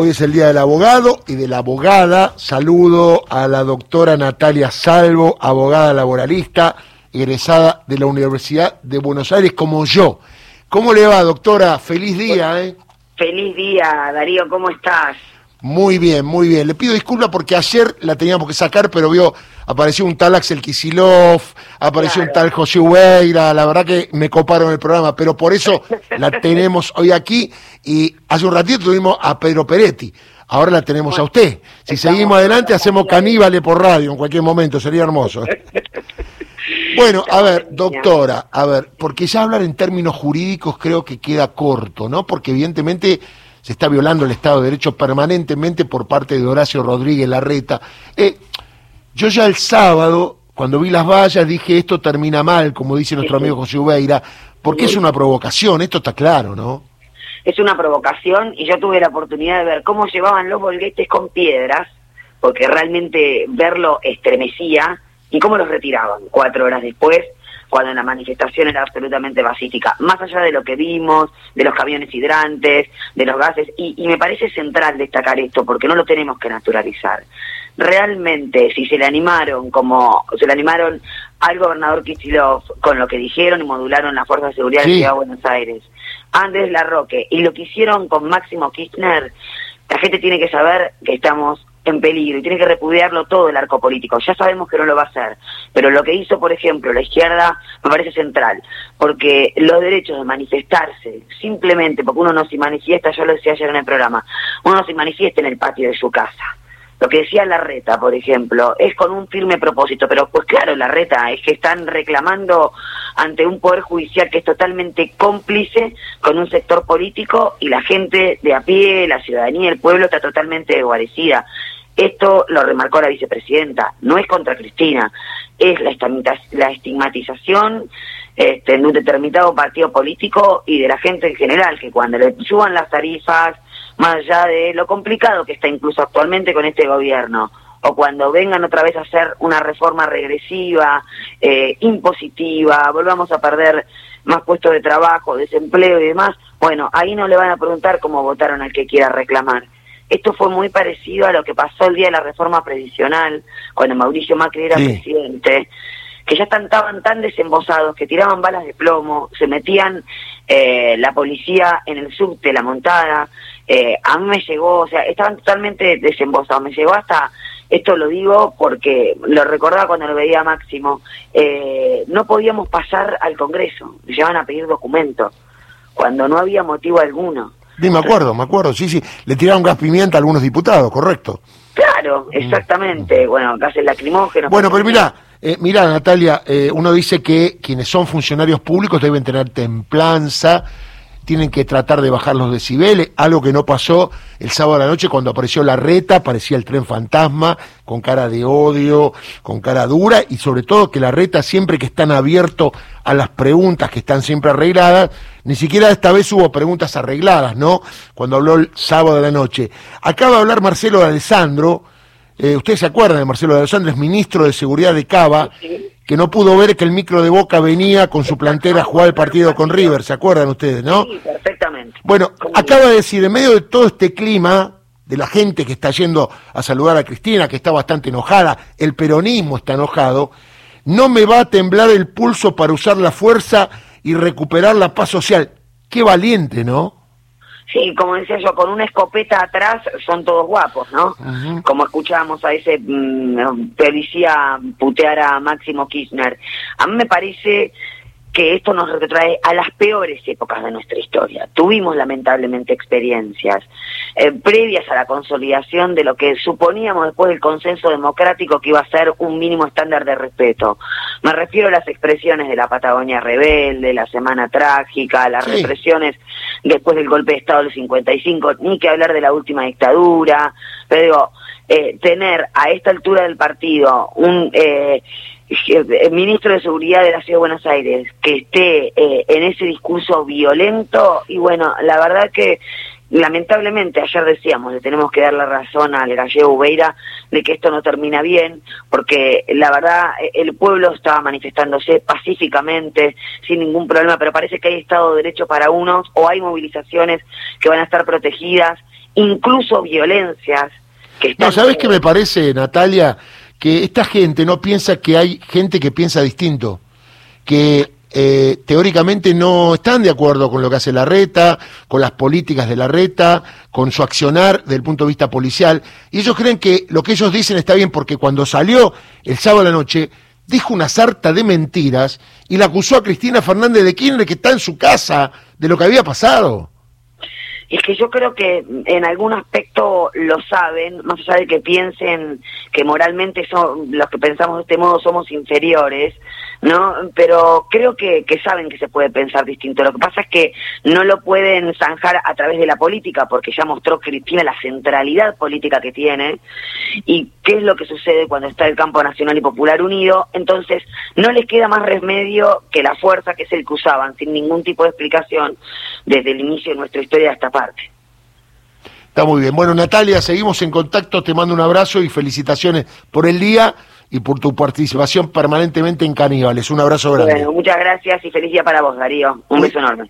Hoy es el Día del Abogado y de la Abogada. Saludo a la doctora Natalia Salvo, abogada laboralista, egresada de la Universidad de Buenos Aires como yo. ¿Cómo le va, doctora? Feliz día, ¿eh? Feliz día, Darío, ¿cómo estás? Muy bien, muy bien. Le pido disculpas porque ayer la teníamos que sacar, pero vio, apareció un tal Axel Kisilov, apareció un tal José Hueira, la verdad que me coparon el programa, pero por eso la tenemos hoy aquí y hace un ratito tuvimos a Pedro Peretti, ahora la tenemos a usted. Si seguimos adelante hacemos caníbales por radio en cualquier momento, sería hermoso. Bueno, a ver, doctora, a ver, porque ya hablar en términos jurídicos creo que queda corto, ¿no? Porque evidentemente se está violando el Estado de Derecho permanentemente por parte de Horacio Rodríguez Larreta. Eh, yo ya el sábado, cuando vi las vallas, dije esto termina mal, como dice nuestro amigo José Ubeira, porque es una provocación, esto está claro, ¿no? Es una provocación y yo tuve la oportunidad de ver cómo llevaban los bolguetes con piedras, porque realmente verlo estremecía, y cómo los retiraban cuatro horas después cuando la manifestación era absolutamente pacífica, más allá de lo que vimos, de los camiones hidrantes, de los gases, y, me parece central destacar esto, porque no lo tenemos que naturalizar. Realmente, si se le animaron, como se le animaron al gobernador Kichilov con lo que dijeron y modularon la Fuerza de Seguridad de Ciudad de Buenos Aires, Andrés Larroque, y lo que hicieron con Máximo Kirchner, la gente tiene que saber que estamos en peligro y tiene que repudiarlo todo el arco político. Ya sabemos que no lo va a hacer, pero lo que hizo, por ejemplo, la izquierda me parece central, porque los derechos de manifestarse, simplemente porque uno no se manifiesta, yo lo decía ayer en el programa, uno no se manifiesta en el patio de su casa. Lo que decía Larreta, por ejemplo, es con un firme propósito, pero pues claro, Larreta, es que están reclamando ante un poder judicial que es totalmente cómplice con un sector político y la gente de a pie, la ciudadanía, el pueblo está totalmente desguarecida. Esto lo remarcó la vicepresidenta, no es contra Cristina, es la estigmatización este, de un determinado partido político y de la gente en general, que cuando le suban las tarifas, más allá de lo complicado que está incluso actualmente con este gobierno, o cuando vengan otra vez a hacer una reforma regresiva, eh, impositiva, volvamos a perder más puestos de trabajo, desempleo y demás, bueno, ahí no le van a preguntar cómo votaron al que quiera reclamar esto fue muy parecido a lo que pasó el día de la reforma previsional, cuando Mauricio Macri era presidente, que ya estaban tan desembosados que tiraban balas de plomo, se metían eh, la policía en el subte, la montada. Eh, a mí me llegó, o sea, estaban totalmente desembosados. Me llegó hasta, esto lo digo porque lo recordaba cuando lo veía Máximo, eh, no podíamos pasar al Congreso, nos llevaban a pedir documentos, cuando no había motivo alguno. Sí, me acuerdo, me acuerdo, sí, sí. Le tiraron gas pimienta a algunos diputados, correcto. Claro, mm. exactamente. Bueno, gases lacrimógenos. Bueno, pero mira, eh, mira Natalia, eh, uno dice que quienes son funcionarios públicos deben tener templanza, tienen que tratar de bajar los decibeles, algo que no pasó el sábado a la noche cuando apareció la reta, parecía el tren fantasma, con cara de odio, con cara dura, y sobre todo que la reta siempre que están abiertos a las preguntas que están siempre arregladas, ni siquiera esta vez hubo preguntas arregladas, ¿no? Cuando habló el sábado de la noche. Acaba de hablar Marcelo de Alessandro, eh, ustedes se acuerdan de Marcelo de Alessandro, es ministro de Seguridad de Cava, que no pudo ver que el micro de Boca venía con su plantera a jugar el partido con River, ¿se acuerdan ustedes, no? Sí, perfectamente. Bueno, acaba de decir, en medio de todo este clima, de la gente que está yendo a saludar a Cristina, que está bastante enojada, el peronismo está enojado, no me va a temblar el pulso para usar la fuerza y recuperar la paz social. Qué valiente, ¿no? Sí, como decía yo, con una escopeta atrás son todos guapos, ¿no? Como escuchábamos a ese mm, policía putear a Máximo Kirchner. A mí me parece que esto nos retrae a las peores épocas de nuestra historia. Tuvimos lamentablemente experiencias eh, previas a la consolidación de lo que suponíamos después del consenso democrático que iba a ser un mínimo estándar de respeto. Me refiero a las expresiones de la Patagonia rebelde, la Semana Trágica, las represiones después del golpe de Estado del 55, ni que hablar de la última dictadura, pero digo, eh, tener a esta altura del partido un... Eh, el ministro de Seguridad de la Ciudad de Buenos Aires que esté eh, en ese discurso violento y bueno, la verdad que lamentablemente ayer decíamos, le tenemos que dar la razón al gallego Ubeira de que esto no termina bien, porque la verdad el pueblo estaba manifestándose pacíficamente, sin ningún problema, pero parece que hay Estado de Derecho para unos o hay movilizaciones que van a estar protegidas incluso violencias. Que están no, ¿sabes qué me parece, Natalia? Que esta gente no piensa que hay gente que piensa distinto, que eh, teóricamente no están de acuerdo con lo que hace la reta, con las políticas de la reta, con su accionar desde el punto de vista policial, y ellos creen que lo que ellos dicen está bien porque cuando salió el sábado a la noche, dijo una sarta de mentiras y la acusó a Cristina Fernández de Kirchner que está en su casa de lo que había pasado. Es que yo creo que en algún aspecto lo saben, más allá de que piensen que moralmente son los que pensamos de este modo somos inferiores, ¿no? Pero creo que, que saben que se puede pensar distinto. Lo que pasa es que no lo pueden zanjar a través de la política, porque ya mostró Cristina la centralidad política que tiene y qué es lo que sucede cuando está el campo nacional y popular unido. Entonces, no les queda más remedio que la fuerza que es el que usaban, sin ningún tipo de explicación, desde el inicio de nuestra historia hasta parte. Está muy bien. Bueno, Natalia, seguimos en contacto. Te mando un abrazo y felicitaciones por el día y por tu participación permanentemente en Caníbales. Un abrazo grande. Bueno, muchas gracias y feliz día para vos, Darío. Un beso enorme.